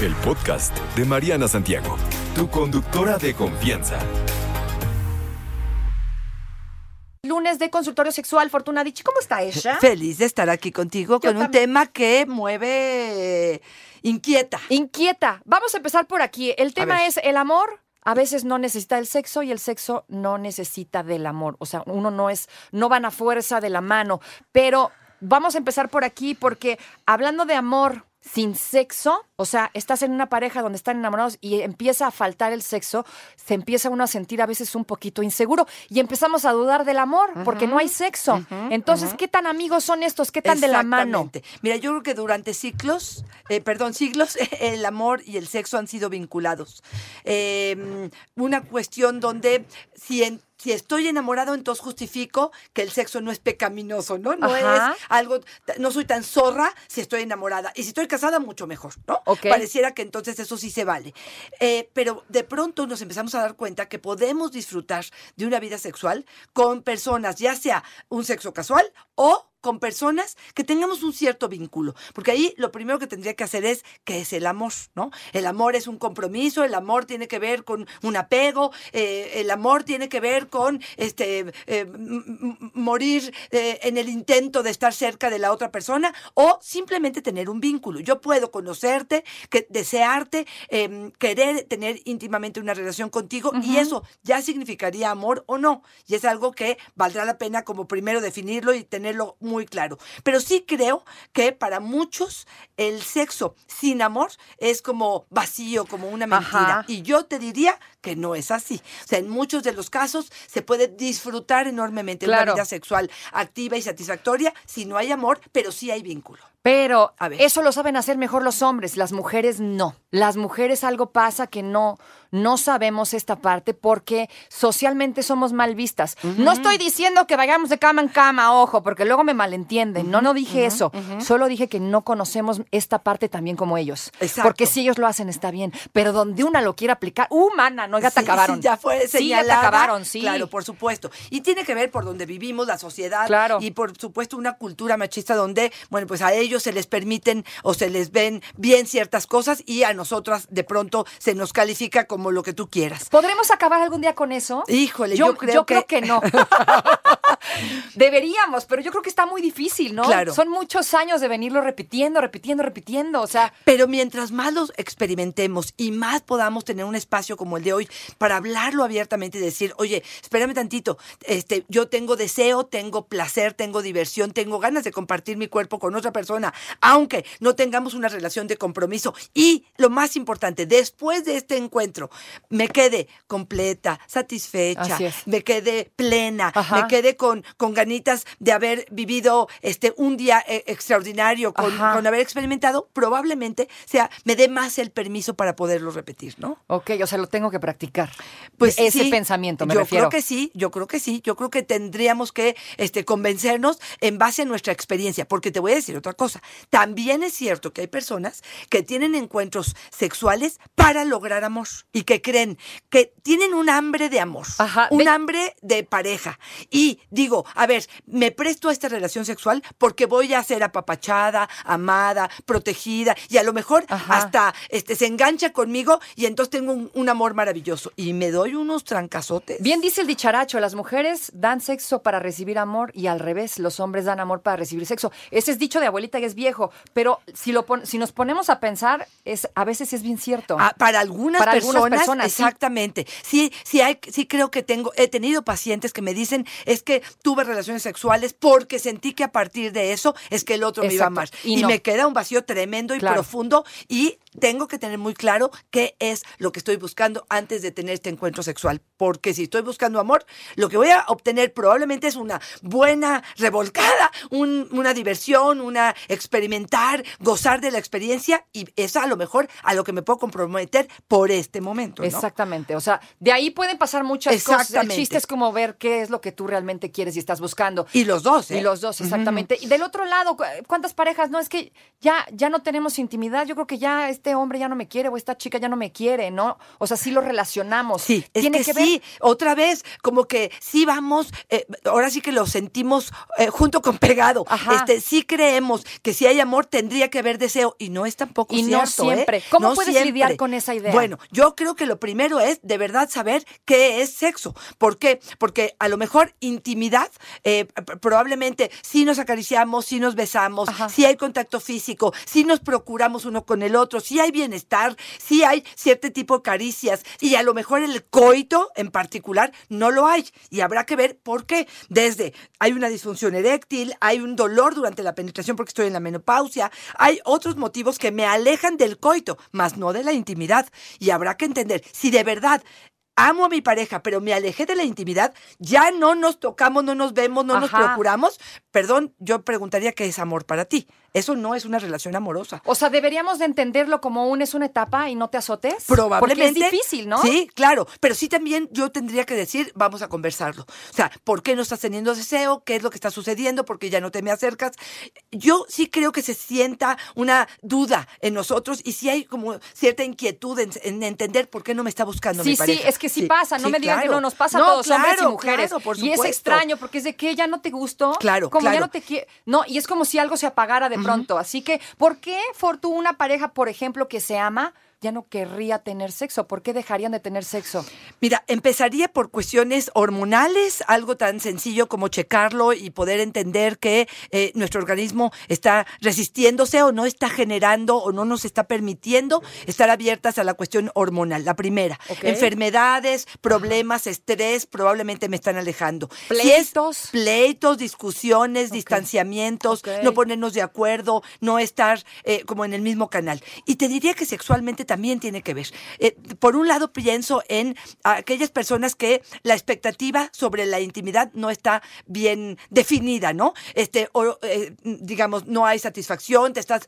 El podcast de Mariana Santiago, tu conductora de confianza. Lunes de consultorio sexual, Fortuna Dichi. ¿Cómo está ella? Feliz de estar aquí contigo Yo con un tema que mueve, inquieta. Inquieta. Vamos a empezar por aquí. El tema es el amor. A veces no necesita el sexo y el sexo no necesita del amor. O sea, uno no es, no van a fuerza de la mano. Pero vamos a empezar por aquí porque hablando de amor sin sexo, o sea, estás en una pareja donde están enamorados y empieza a faltar el sexo, se empieza uno a sentir a veces un poquito inseguro y empezamos a dudar del amor porque no hay sexo. Entonces, ¿qué tan amigos son estos? ¿Qué tan de la mano? Mira, yo creo que durante ciclos, eh, perdón, siglos, el amor y el sexo han sido vinculados. Eh, una cuestión donde si, en- si estoy enamorado, entonces justifico que el sexo no es pecaminoso, ¿no? No Ajá. es algo, no soy tan zorra si estoy enamorada. Y si estoy casada, mucho mejor, ¿no? Pareciera que entonces eso sí se vale. Eh, pero de pronto nos empezamos a dar cuenta que podemos disfrutar de una vida sexual con personas, ya sea un sexo casual o con personas que tengamos un cierto vínculo. Porque ahí lo primero que tendría que hacer es qué es el amor, ¿no? El amor es un compromiso, el amor tiene que ver con un apego, eh, el amor tiene que ver con este eh, morir eh, en el intento de estar cerca de la otra persona o simplemente tener un vínculo. Yo puedo conocerte, que, desearte, eh, querer tener íntimamente una relación contigo y eso ya significaría amor o no. Y es algo que valdrá la pena como primero definirlo y tenerlo muy claro. Pero sí creo que para muchos el sexo sin amor es como vacío, como una mentira. Ajá. Y yo te diría que no es así. O sea, en muchos de los casos se puede disfrutar enormemente Claro. una vida sexual activa y satisfactoria si no hay amor, pero sí hay vínculo. Pero A ver. eso lo saben hacer mejor los hombres, las mujeres no. Las mujeres algo pasa que no no sabemos esta parte porque socialmente somos mal vistas. No estoy diciendo que vayamos de cama en cama, ojo, porque luego me malentienden. no, no dije eso. Solo dije que no conocemos esta parte también como ellos. Exacto. Porque si ellos lo hacen está bien, pero donde una lo quiere aplicar, uh, mana, no, ya te Sí, acabaron. sí, ya fue Sí, ya te señalada. acabaron, sí. Claro, por supuesto. Y tiene que ver por donde vivimos, la sociedad. Claro. Y por supuesto una cultura machista donde, bueno, pues a ellos se les permiten o se les ven bien ciertas cosas y a nosotras de pronto se nos califica como lo que tú quieras. ¿Podremos acabar algún día con eso? Híjole, yo creo que- que no. Deberíamos, pero yo creo que está muy difícil, ¿no? Claro. Son muchos años de venirlo repitiendo, repitiendo, repitiendo. O sea, Pero mientras más los experimentemos y más podamos tener un espacio como el de hoy para hablarlo abiertamente y decir, oye, espérame tantito, este, yo tengo deseo, tengo placer, tengo diversión, tengo ganas de compartir mi cuerpo con otra persona, aunque no tengamos una relación de compromiso. Y lo más importante, después de este encuentro, me quede completa, satisfecha, me quede plena, Ajá. me quede con, con ganitas de haber vivido este, un día eh, extraordinario, con, haber experimentado, probablemente sea, me dé más el permiso para poderlo repetir, ¿no? ok, o sea, lo tengo que practicar. Pues ese sí, pensamiento me yo refiero. creo que sí, yo creo que sí, yo creo que tendríamos que este, convencernos en base a nuestra experiencia, porque te voy a decir otra cosa, también es cierto que hay personas que tienen encuentros sexuales para lograr amor y que creen que tienen un hambre de amor, Ajá, un hambre de pareja y digo, a ver, me presto a esta relación sexual porque voy a ser apapachada, amada, protegida y a lo mejor Ajá. hasta este, se engancha conmigo y entonces tengo un, un amor maravilloso y me doy unos trancazotes. Bien dice el dicharacho, las mujeres dan sexo para recibir amor y al revés, los hombres dan amor para recibir sexo. Ese es dicho de abuelita y es viejo, pero si, lo pon- si nos ponemos a pensar, es, a veces es bien cierto. Ah, para algunas Para algunas personas, personas, sí. exactamente. Sí, sí, hay, sí creo que tengo, he tenido pacientes que me dicen es que tuve relaciones sexuales porque sentí que a partir de eso es que el otro me iba a amar. Y Y, no. me queda un vacío tremendo y Claro. profundo y tengo que tener muy claro qué es lo que estoy buscando antes de tener este encuentro sexual. Porque si estoy buscando amor, lo que voy a obtener probablemente es una buena revolcada, un- una diversión, una experimentar, gozar de la experiencia y es a lo mejor a lo que me puedo comprometer por este momento. ¿no? Exactamente. O sea, de ahí pueden pasar muchas cosas. El chiste es como ver qué es lo que tú realmente quieres y estás buscando. Y los dos, ¿eh? Y los dos, exactamente. Y del otro lado, cu- ¿cuántas parejas? No, es que ya, ya no tenemos intimidad. Yo creo que ya este hombre ya no me quiere o esta chica ya no me quiere, ¿no? O sea, sí lo relacionamos. Sí, es Tiene que, que, ver. sí, otra vez, como que sí vamos, eh, ahora sí que lo sentimos eh, junto con pegado. Ajá. Este, sí creemos que si hay amor tendría que haber deseo y no es tampoco Y no cierto. ¿eh? siempre. ¿Cómo No puedes siempre. lidiar con esa idea? Bueno, yo creo que lo primero es de verdad saber qué es sexo. ¿Por qué? Porque a lo mejor intimidad, probablemente si nos acariciamos, si nos besamos, Ajá. si hay contacto físico, si nos procuramos uno con el otro, si hay bienestar, si hay cierto tipo de caricias y a lo mejor el coito en particular no lo hay y habrá que ver por qué. Desde hay una disfunción eréctil, hay un dolor durante la penetración porque estoy en la menopausia, hay otros motivos que me alejan del coito, más no de la intimidad y habrá que entender si de verdad amo a mi pareja, pero me alejé de la intimidad, ya no nos tocamos, no nos vemos, no nos procuramos, perdón, yo preguntaría qué es amor para ti. Eso no es una relación amorosa. O sea, deberíamos de entenderlo como un es una etapa y no te azotes. Probablemente. Porque es difícil, ¿no? Sí, claro. Pero sí también yo tendría que decir, vamos a conversarlo. O sea, ¿por qué no estás teniendo deseo? ¿Qué es lo que está sucediendo? ¿Por qué ya no te me acercas? Yo sí creo que se sienta una duda en nosotros y sí hay como cierta inquietud en, en entender por qué no me está buscando Sí, mi sí, pareja. es que sí, pasa. No sí, me digan que claro. no nos pasa No, a todos, hombres y claro, mujeres. claro, por y es extraño porque es de que ya no te gustó. Claro, Como ya claro. no te quiere. No, y es como si algo se apagara de pronto. Así que, ¿por qué, Fortu, una pareja, por ejemplo, que se ama, ya no querría tener sexo? ¿Por qué dejarían de tener sexo? Mira, empezaría por cuestiones hormonales, algo tan sencillo como checarlo y poder entender que eh, nuestro organismo está resistiéndose o no está generando o no nos está permitiendo estar abiertas a la cuestión hormonal. La primera, enfermedades, problemas, estrés, probablemente me están alejando. Si es Pleitos. pleitos, discusiones, distanciamientos, no ponernos de acuerdo, no estar eh, como en el mismo canal. Y te diría que sexualmente también tiene que ver. Eh, por un lado, pienso en aquellas personas que la expectativa sobre la intimidad no está bien definida, ¿no? Este, o, eh, digamos, no hay satisfacción, te estás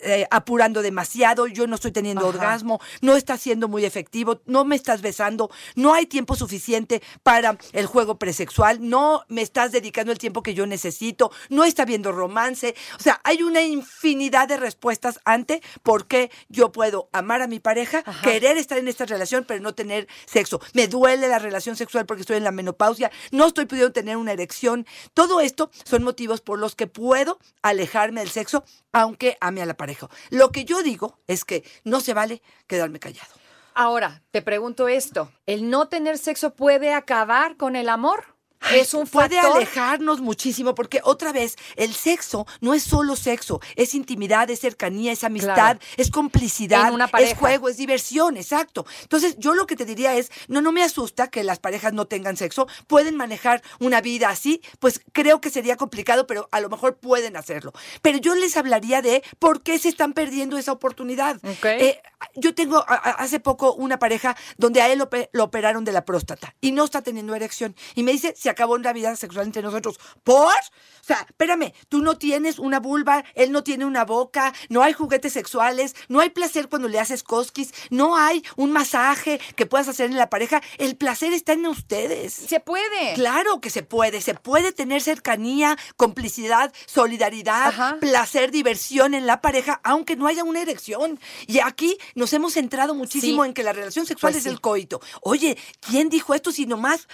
eh, apurando demasiado, yo no estoy teniendo Ajá. orgasmo, no está siendo muy efectivo, no me estás besando, no hay tiempo suficiente para el juego presexual, no me estás dedicando el tiempo que yo necesito, no está viendo romance. O sea, hay una infinidad de respuestas ante por qué yo puedo amar a mi pareja, querer estar en esta relación, pero no tener sexo. Me duele la relación sexual porque estoy en la menopausia, no estoy pudiendo tener una erección. Todo esto son motivos por los que puedo alejarme del sexo, aunque ame a la pareja. Lo que yo digo es que no se vale quedarme callado. Ahora, te pregunto esto. ¿El no tener sexo puede acabar con el amor? ¿Es un puede factor? alejarnos muchísimo porque otra vez el sexo no es solo sexo, es intimidad, es cercanía, es amistad, Claro. es complicidad, una es juego, es diversión, exacto. Entonces yo lo que te diría es, no, no me asusta que las parejas no tengan sexo, pueden manejar una vida así, pues creo que sería complicado, pero a lo mejor pueden hacerlo. Pero yo les hablaría de por qué se están perdiendo esa oportunidad. Eh, yo tengo a- a- hace poco una pareja donde a él lo operaron de la próstata y no está teniendo erección. Y me dice, se acabó la vida sexual entre nosotros. ¿Por? O sea, espérame, tú no tienes una vulva, él no tiene una boca, no hay juguetes sexuales, no hay placer cuando le haces cosquis, no hay un masaje que puedas hacer en la pareja. El placer está en ustedes. Se puede. Claro que se puede, se puede tener cercanía, complicidad, solidaridad, Ajá. placer, diversión en la pareja, aunque no haya una erección. Y aquí nos hemos centrado muchísimo Sí. en que la relación sexual Pues es sí. el coito. Oye, ¿quién dijo esto si nomás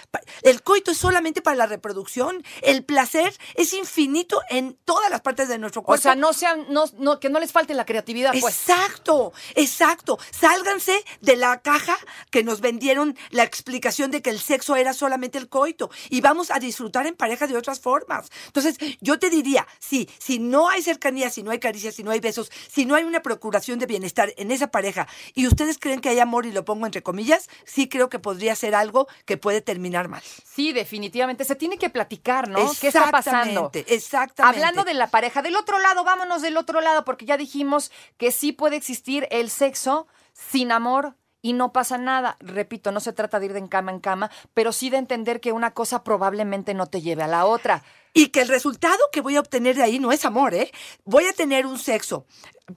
el coito es solamente para la reproducción? El placer es infinito en todas las partes de nuestro O cuerpo. sea, no sean, no, no, que no les falte la creatividad, pues. Exacto, exacto. Sálganse de la caja que nos vendieron la explicación de que el sexo era solamente el coito y vamos a disfrutar en pareja de otras formas. Entonces, yo te diría, sí, si no hay cercanía, si no hay caricias, si no hay besos, si no hay una procuración de bienestar en esa pareja y ustedes creen que hay amor y lo pongo entre comillas, sí creo que podría ser algo que puede terminar mal. Sí, definitivamente. Se tiene que platicar, ¿no? ¿Qué está pasando? Exactamente, exactamente. Hablando de la pareja, del otro lado, vámonos del otro lado, porque ya dijimos que sí puede existir el sexo sin amor y no pasa nada. Repito, no se trata de ir de cama en cama, pero sí de entender que una cosa probablemente no te lleve a la otra. Y que el resultado que voy a obtener de ahí no es amor, ¿eh? Voy a tener un sexo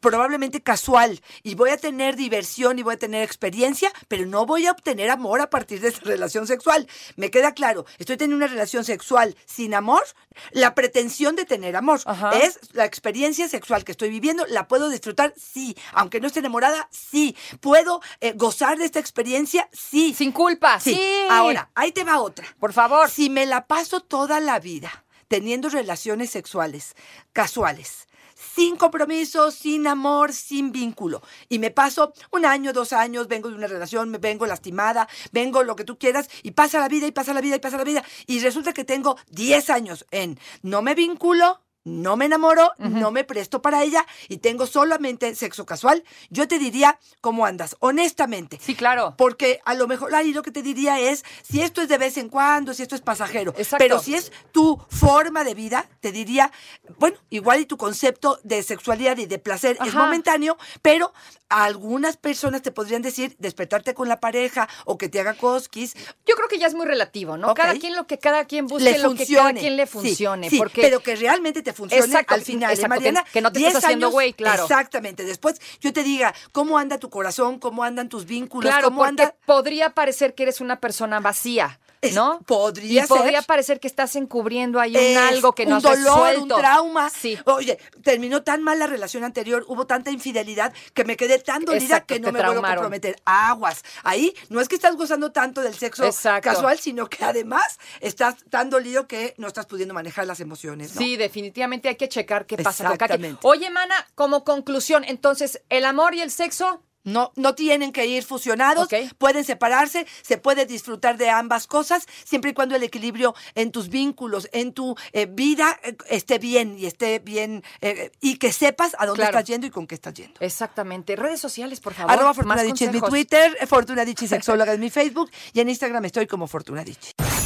probablemente casual y voy a tener diversión y voy a tener experiencia, pero no voy a obtener amor a partir de esa relación sexual. Me queda claro, estoy teniendo una relación sexual sin amor, la pretensión de tener amor Ajá. es la experiencia sexual que estoy viviendo, la puedo disfrutar, sí, aunque no esté enamorada, sí, puedo eh, gozar de esta experiencia, sí. Sin culpa, sí. Ahora, ahí te va otra. Por favor. Si me la paso toda la vida teniendo relaciones sexuales casuales, sin compromiso, sin amor, sin vínculo, y me paso un año, dos años, vengo de una relación, me vengo lastimada, vengo lo que tú quieras, y pasa la vida, y pasa la vida, y pasa la vida, y resulta que tengo 10 años en no me vinculo, no me enamoro, no me presto para ella y tengo solamente sexo casual, yo te diría cómo andas, honestamente. Sí, claro. Porque a lo mejor ahí lo que te diría es si esto es de vez en cuando, si esto es pasajero. Exacto. Pero si es tu forma de vida, te diría, bueno, igual y tu concepto de sexualidad y de placer es momentáneo, pero algunas personas te podrían decir despertarte con la pareja o que te haga cosquis. Yo creo que ya es muy relativo, ¿no? Cada quien lo que cada quien busque, le lo funcione. que cada quien le Sí, funcione. sí, porque pero que realmente te funcione Exacto, al final, ¿eh, exacto, que- Mariana? que no te 10 estés haciendo güey, claro. Exactamente. Después yo te diga cómo anda tu corazón, cómo andan tus vínculos, Claro, cómo porque anda... podría parecer que eres una persona vacía, ¿no? podría y podría parecer que estás encubriendo ahí un Es algo que no un has dolor, resuelto. un trauma. Sí. Oye, terminó tan mal la relación anterior, hubo tanta infidelidad que me quedé tan dolida Exacto, que no me vuelvo a traumaron. comprometer. Aguas. Ahí no es que estás gozando tanto del sexo Exacto. casual, sino que además estás tan dolido que no estás pudiendo manejar las emociones. ¿no? Sí, definitivamente hay que checar qué pasa. Exactamente. Oye, mana, como conclusión, entonces, ¿el amor y el sexo? No, no tienen que ir fusionados, pueden separarse, se puede disfrutar de ambas cosas, siempre y cuando el equilibrio en tus vínculos, en tu eh, vida eh, esté bien y esté bien eh, y que sepas a dónde Claro. estás yendo y con qué estás yendo. Exactamente. Redes sociales, por favor. Arroba Fortuna Dicci es mi. Twitter, Fortuna Dicci Sexóloga es mi Facebook y en Instagram estoy como Fortuna Dicci.